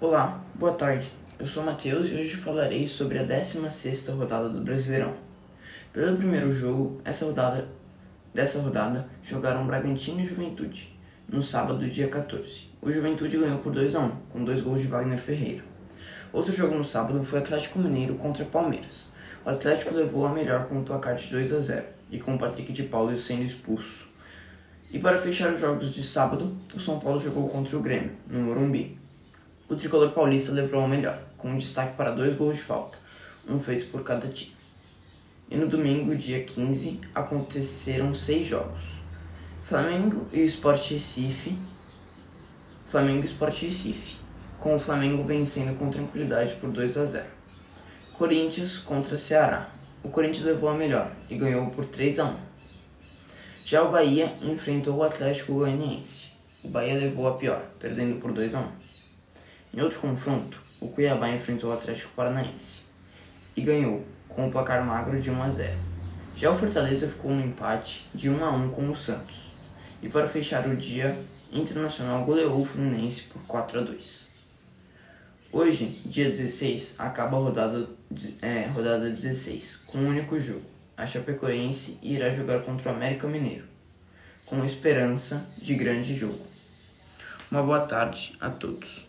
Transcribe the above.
Olá, boa tarde. Eu sou Matheus e hoje falarei sobre a 16ª rodada do Brasileirão. Pelo primeiro jogo, essa rodada, dessa rodada, jogaram Bragantino e Juventude, no sábado, dia 14. O Juventude ganhou por 2 a 1, com dois gols de Wagner Ferreira. Outro jogo no sábado foi Atlético Mineiro contra Palmeiras. O Atlético levou a melhor com um placar de 2 a 0 e com o Patrick de Paulo sendo expulso. E para fechar os jogos de sábado, o São Paulo jogou contra o Grêmio, no Morumbi. O tricolor paulista levou a melhor, com destaque para dois gols de falta, um feito por cada time. E no domingo, dia 15, aconteceram seis jogos. Flamengo e Sport Recife. Flamengo e Sport Recife, com o Flamengo vencendo com tranquilidade por 2 a 0. Corinthians contra Ceará. O Corinthians levou a melhor e ganhou por 3 a 1. Já o Bahia enfrentou o Atlético Goianiense. O Bahia levou a pior, perdendo por 2 a 1. Em outro confronto, o Cuiabá enfrentou o Atlético Paranaense e ganhou com o placar magro de 1 a 0. Já o Fortaleza ficou no empate de 1 a 1 com o Santos. E para fechar o dia, Internacional goleou o Fluminense por 4 a 2. Hoje, dia 16, acaba a rodada, é, rodada 16, com um único jogo. A Chapecoense irá jogar contra o América Mineiro, com esperança de grande jogo. Uma boa tarde a todos.